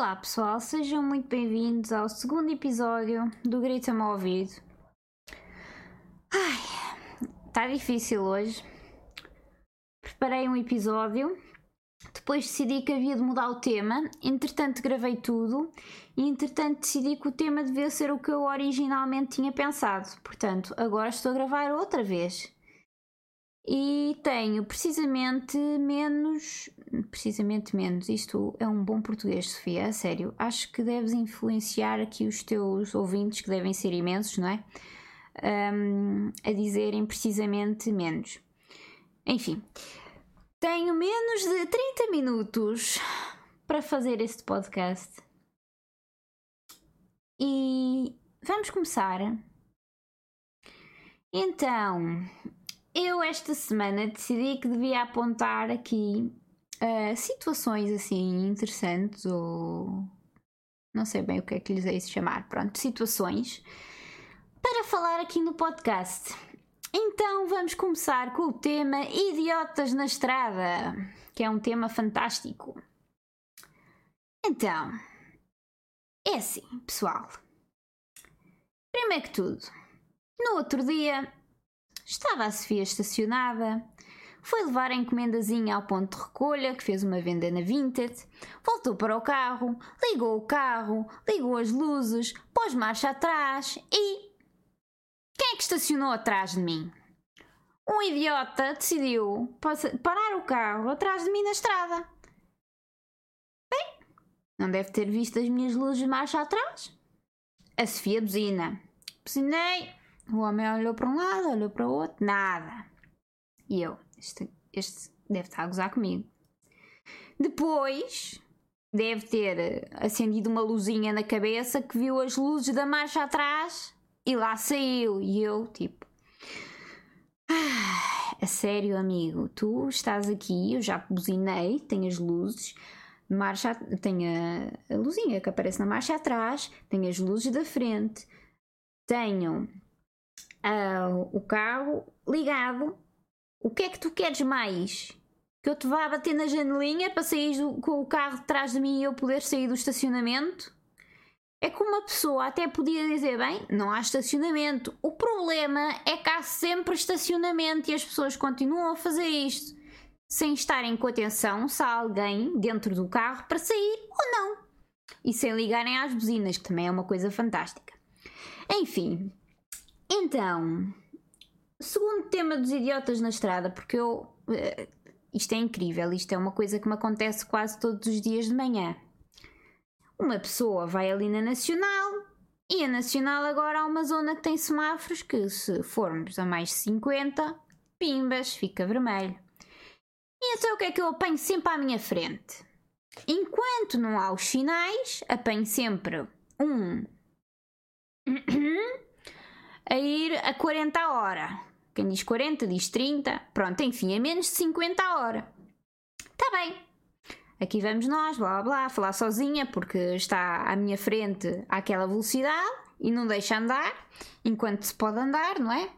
Olá pessoal, sejam muito bem-vindos ao segundo episódio do Grita-me ouvido. Ai, está difícil hoje. Preparei um episódio, depois decidi que havia de mudar o tema, entretanto gravei tudo e entretanto decidi que o tema devia ser o que eu originalmente tinha pensado. Portanto, agora estou a gravar outra vez e tenho precisamente menos. Precisamente menos. Isto é um bom português, Sofia, a sério. Acho que deves influenciar aqui os teus ouvintes, que devem ser imensos, não é? Um, a dizerem precisamente menos. Enfim, tenho menos de 30 minutos para fazer este podcast. E vamos começar. Então, eu esta semana decidi que devia apontar aqui uh, situações assim interessantes ou não sei bem o que é que lhes é isso chamar, pronto, situações para falar aqui no podcast. Então vamos começar com o tema Idiotas na Estrada, que é um tema fantástico. Então, é assim, pessoal. Primeiro que tudo, no outro dia Estava a Sofia estacionada. Foi levar a encomendazinha ao ponto de recolha, que fez uma venda na Vinted. Voltou para o carro, ligou o carro, ligou as luzes, pôs marcha atrás e. Quem é que estacionou atrás de mim? Um idiota decidiu parar o carro atrás de mim na estrada. Bem, não deve ter visto as minhas luzes de marcha atrás. A Sofia buzina. Buzinei, o homem olhou para um lado, olhou para o outro, nada. E eu, este, este deve estar a gozar comigo. Depois, deve ter acendido uma luzinha na cabeça que viu as luzes da marcha atrás e lá saiu. E eu, tipo, ah, a sério, amigo, tu estás aqui, eu já buzinei, tenho as luzes, marcha, tenho a, a luzinha que aparece na marcha atrás, tenho as luzes da frente, tenho uh, o carro ligado. O que é que tu queres mais? Que eu te vá bater na janelinha para sair com o carro atrás de mim e eu poder sair do estacionamento? É que uma pessoa até podia dizer: bem, não há estacionamento. O problema é que há sempre estacionamento e as pessoas continuam a fazer isto sem estarem com atenção se há alguém dentro do carro para sair ou não. E sem ligarem às buzinas, que também é uma coisa fantástica. Enfim, então, segundo tema dos idiotas na estrada, porque eu. Uh, isto é incrível, isto é uma coisa que me acontece quase todos os dias de manhã. Uma pessoa vai ali na Nacional e a Nacional agora há uma zona que tem semáforos que, se formos a mais de 50, pimbas, fica vermelho. E então o que é que eu apanho sempre à minha frente? Enquanto não há os sinais, apanho sempre um a ir a 40 a hora. Quem diz 40 diz 30. Pronto, enfim, a menos de 50 a hora. Está bem. Aqui vamos nós, blá blá falar sozinha porque está à minha frente àquela velocidade e não deixa andar enquanto se pode andar, não é?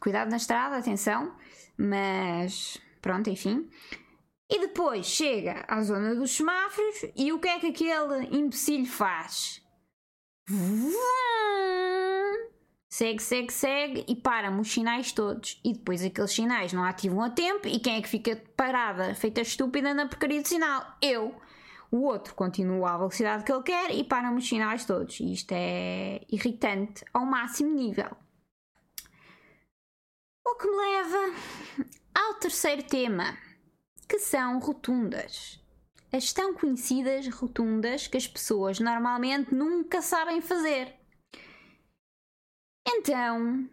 Cuidado na estrada, atenção. Mas pronto, enfim. E depois chega à zona dos semáforos e o que é que aquele imbecil faz? Segue, segue, segue e para-me os sinais todos. E depois aqueles sinais não ativam a tempo e quem é que fica parada, feita estúpida na porcaria de sinal? Eu. O outro continua à velocidade que ele quer e para-me os sinais todos. E isto é irritante ao máximo nível. O que me leva ao terceiro tema, que são rotundas. As tão conhecidas rotundas que as pessoas normalmente nunca sabem fazer. Então,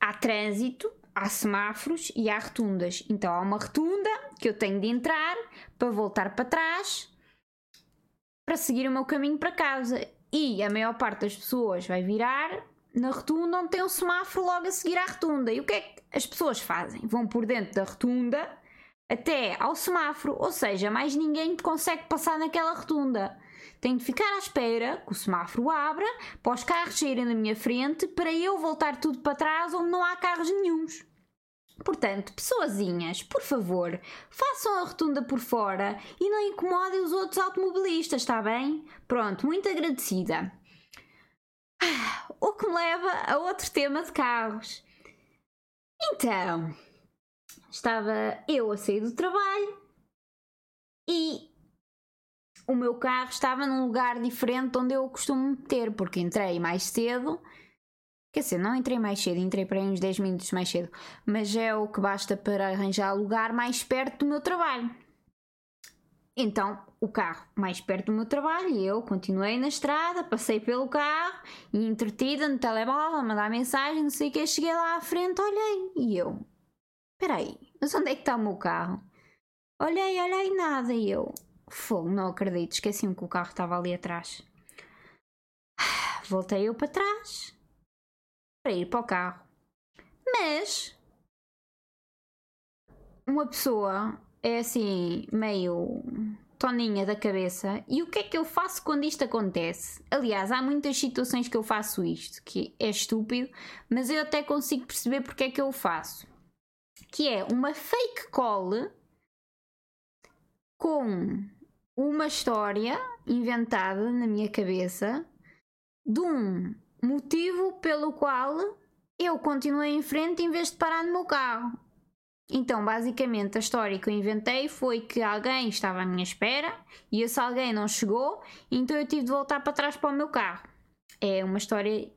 há trânsito, há semáforos e há rotundas. Então, há uma rotunda que eu tenho de entrar para voltar para trás para seguir o meu caminho para casa. E a maior parte das pessoas vai virar na rotunda onde tem um semáforo logo a seguir à rotunda. E o que é que as pessoas fazem? Vão por dentro da rotunda até ao semáforo, ou seja, mais ninguém consegue passar naquela rotunda. Tenho de ficar à espera que o semáforo abra para os carros saírem na minha frente para eu voltar tudo para trás onde não há carros nenhums. Portanto, pessoazinhas, por favor, façam a rotunda por fora e não incomodem os outros automobilistas, está bem? Pronto, muito agradecida. Ah, o que me leva a outro tema de carros. Então, estava eu a sair do trabalho e o meu carro estava num lugar diferente onde eu costumo ter, porque entrei mais cedo Quer dizer, não entrei mais cedo, entrei para aí uns 10 minutos mais cedo, mas é o que basta para arranjar lugar mais perto do meu trabalho. Então, o carro mais perto do meu trabalho e eu continuei na estrada, passei pelo carro e entretida no telemóvel, a mandar mensagem, não sei o que, cheguei lá à frente, olhei e eu, espera aí, mas onde é que está o meu carro? Olhei, olhei, nada e eu, fogo, não acredito, esqueci-me que o carro estava ali atrás. Voltei eu para trás, para ir para o carro. Mas uma pessoa é assim meio toninha da cabeça e o que é que eu faço quando isto acontece? Aliás, há muitas situações que eu faço isto, que é estúpido, mas eu até consigo perceber porque é que eu faço. Que é uma fake call com uma história inventada na minha cabeça de um motivo pelo qual eu continuei em frente em vez de parar no meu carro. Então, basicamente, a história que eu inventei foi que alguém estava à minha espera e esse alguém não chegou, então eu tive de voltar para trás para o meu carro. É uma história.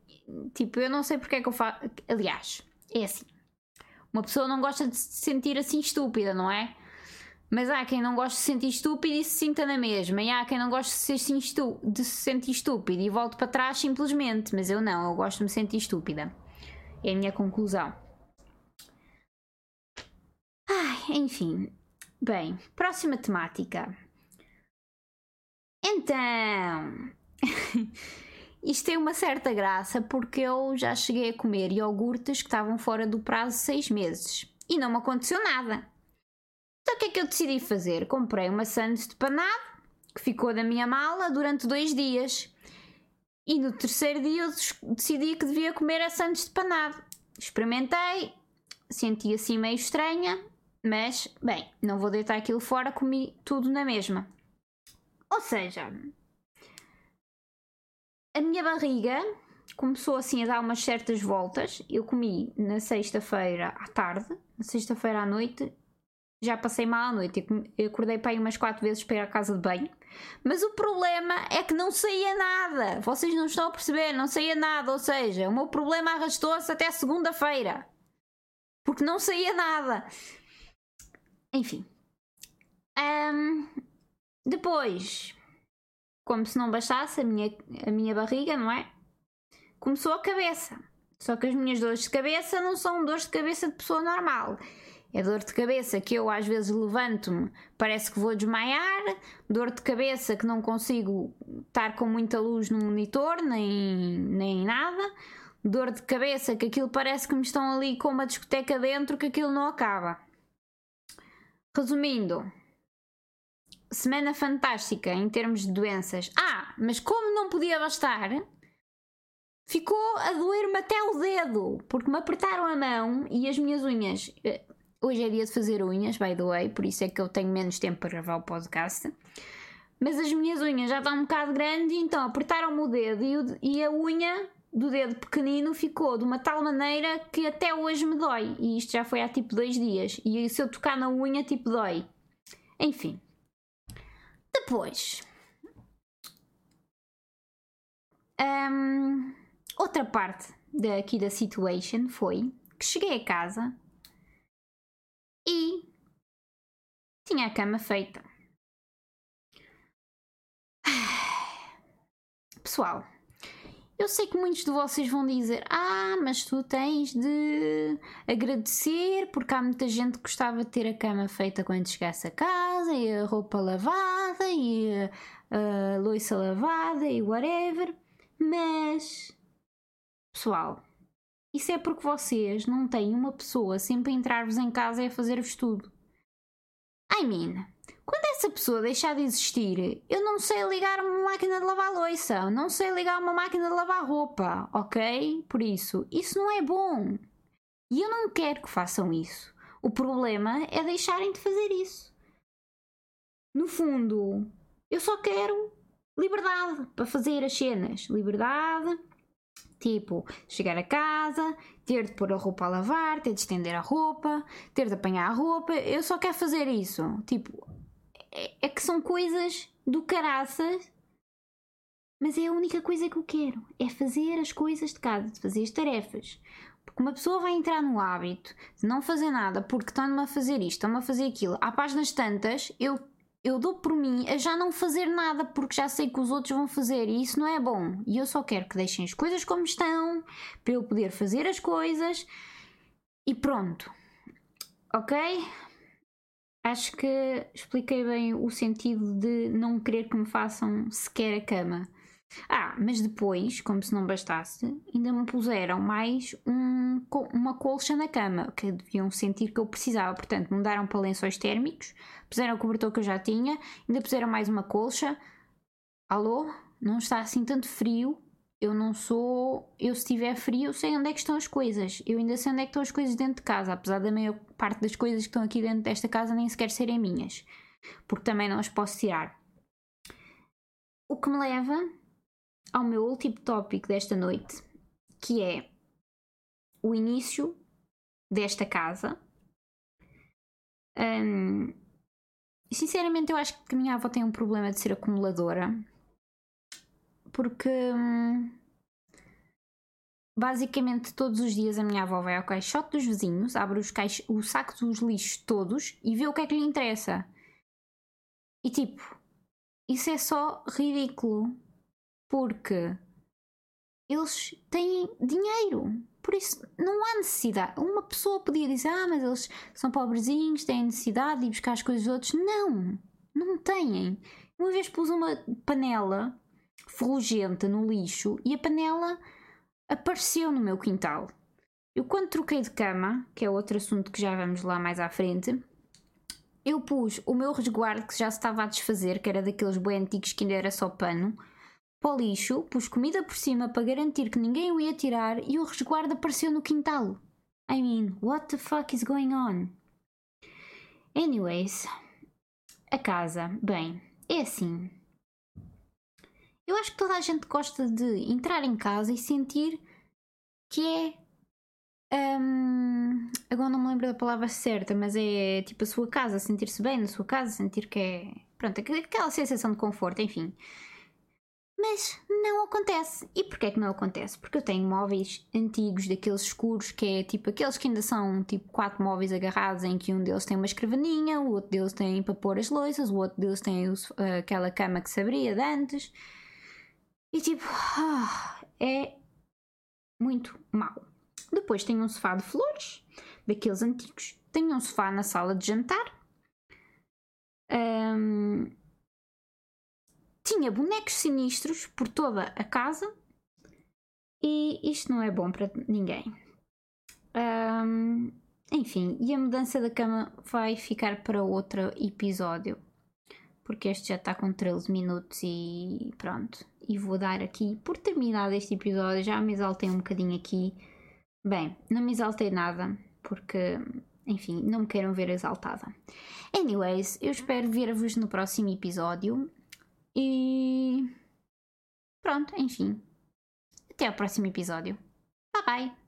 Tipo, eu não sei porque é que eu faço. Aliás, é assim. Uma pessoa não gosta de se sentir assim estúpida, não é? Mas há quem não gosta de se sentir estúpido e se sinta na mesma. E há quem não gosta de, assim estu de se sentir estúpido e volte para trás simplesmente. Mas eu não, eu gosto de me sentir estúpida. É a minha conclusão. Ai, enfim. Bem, próxima temática. Então. Isto tem uma certa graça porque eu já cheguei a comer iogurtes que estavam fora do prazo de seis meses e não me aconteceu nada. Então o que é que eu decidi fazer? Comprei uma sandes de panado que ficou na minha mala durante dois dias. E no terceiro dia eu decidi que devia comer a sandes de panado. Experimentei, senti assim meio estranha, mas bem, não vou deitar aquilo fora, comi tudo na mesma. Ou seja, a minha barriga começou assim a dar umas certas voltas. Eu comi na sexta-feira à tarde, na sexta-feira à noite, já passei mal à noite. Eu acordei para aí umas quatro vezes para ir à casa de banho. Mas o problema é que não saía nada. Vocês não estão a perceber, não saía nada. Ou seja, o meu problema arrastou-se até segunda-feira. Porque não saía nada. Enfim. Um, depois, como se não bastasse a minha, a minha barriga, não é? Começou a cabeça. Só que as minhas dores de cabeça não são dores de cabeça de pessoa normal. É dor de cabeça que eu às vezes levanto-me, parece que vou desmaiar, dor de cabeça que não consigo estar com muita luz no monitor, nem, nem nada, dor de cabeça que aquilo parece que me estão ali com uma discoteca dentro que aquilo não acaba. Resumindo, semana fantástica em termos de doenças. Ah, mas como não podia bastar, ficou a doer-me até o dedo, porque me apertaram a mão e as minhas unhas eh, Hoje é dia de fazer unhas, by the way, por isso é que eu tenho menos tempo para gravar o podcast. Mas as minhas unhas já estão um bocado grandes, então apertaram-me o dedo e, o, e a unha do dedo pequenino ficou de uma tal maneira que até hoje me dói. E isto já foi há tipo dois dias. E se eu tocar na unha, tipo dói. Enfim. Depois. Um, outra parte daqui da situation foi que cheguei a casa e tinha a cama feita. Pessoal, eu sei que muitos de vocês vão dizer: Ah, mas tu tens de agradecer porque há muita gente que gostava de ter a cama feita quando chegasse a casa, e a roupa lavada, e a, a louça lavada, e whatever. Mas, pessoal, isso é porque vocês não têm uma pessoa sempre a entrar-vos em casa e a fazer-vos tudo. I mean, quando essa pessoa deixar de existir, eu não sei ligar uma máquina de lavar louça, não sei ligar uma máquina de lavar roupa, ok? Por isso, isso não é bom. E eu não quero que façam isso. O problema é deixarem de fazer isso. No fundo, eu só quero liberdade para fazer as cenas. Liberdade, tipo, chegar a casa, ter de pôr a roupa a lavar, ter de estender a roupa, ter de apanhar a roupa. Eu só quero fazer isso. Tipo, é, é que são coisas do caraças, mas é a única coisa que eu quero. É fazer as coisas de casa, fazer as tarefas. Porque uma pessoa vai entrar no hábito de não fazer nada porque estão-me a fazer isto, estão-me a fazer aquilo. Há páginas tantas, eu eu dou por mim a já não fazer nada porque já sei que os outros vão fazer e isso não é bom. E eu só quero que deixem as coisas como estão para eu poder fazer as coisas e pronto. Ok? Acho que expliquei bem o sentido de não querer que me façam sequer a cama. Ah, mas depois, como se não bastasse, ainda me puseram mais um, uma colcha na cama, que deviam sentir que eu precisava. Portanto, mudaram para lençóis térmicos, puseram o cobertor que eu já tinha, ainda puseram mais uma colcha. Alô? Não está assim tanto frio. Eu não sou. Eu, se tiver frio, sei onde é que estão as coisas. Eu ainda sei onde é que estão as coisas dentro de casa, apesar da maior parte das coisas que estão aqui dentro desta casa nem sequer serem minhas, porque também não as posso tirar. O que me leva ao meu último tópico desta noite, que é o início desta casa. Um, sinceramente, eu acho que a minha avó tem um problema de ser acumuladora, porque hum, basicamente todos os dias a minha avó vai ao caixote dos vizinhos, abre os caix o saco dos lixos todos e vê o que é que lhe interessa. E tipo, isso é só ridículo porque eles têm dinheiro. Por isso não há necessidade. Uma pessoa podia dizer: Ah, mas eles são pobrezinhos, têm necessidade de ir buscar as coisas dos outros. Não, não têm. Uma vez pus uma panela ferrugenta no lixo e a panela apareceu no meu quintal. Eu, quando troquei de cama, que é outro assunto que já vamos lá mais à frente, eu pus o meu resguardo que já se estava a desfazer, que era daqueles bem antigos que ainda era só pano para o lixo, pus comida por cima para garantir que ninguém o ia tirar e o resguardo apareceu no quintal. I mean, what the fuck is going on? Anyways, a casa, bem, é assim. Eu acho que toda a gente gosta de entrar em casa e sentir que é. Um, agora não me lembro da palavra certa, mas é tipo a sua casa, sentir-se bem na sua casa, sentir que é. Pronto, aquela sensação de conforto, enfim. Mas não acontece. E porquê é que não acontece? Porque eu tenho móveis antigos, daqueles escuros, que é tipo aqueles que ainda são tipo quatro móveis agarrados, em que um deles tem uma escrivaninha, o outro deles tem para pôr as louças, o outro deles tem uh, aquela cama que se abria de antes. E tipo, ah, é muito mau. Depois tenho um sofá de flores, daqueles antigos. Tenho um sofá na sala de jantar. Um, tinha bonecos sinistros por toda a casa e isto não é bom para ninguém. Um, enfim, e a mudança da cama vai ficar para outro episódio, porque este já está com 13 minutos e pronto. E vou dar aqui, por terminado este episódio, já me exaltei um bocadinho aqui. Bem, não me exaltei nada, porque, enfim, não me queiram ver exaltada. Anyways, eu espero ver-vos no próximo episódio. E pronto, enfim. Até ao próximo episódio. Bye bye!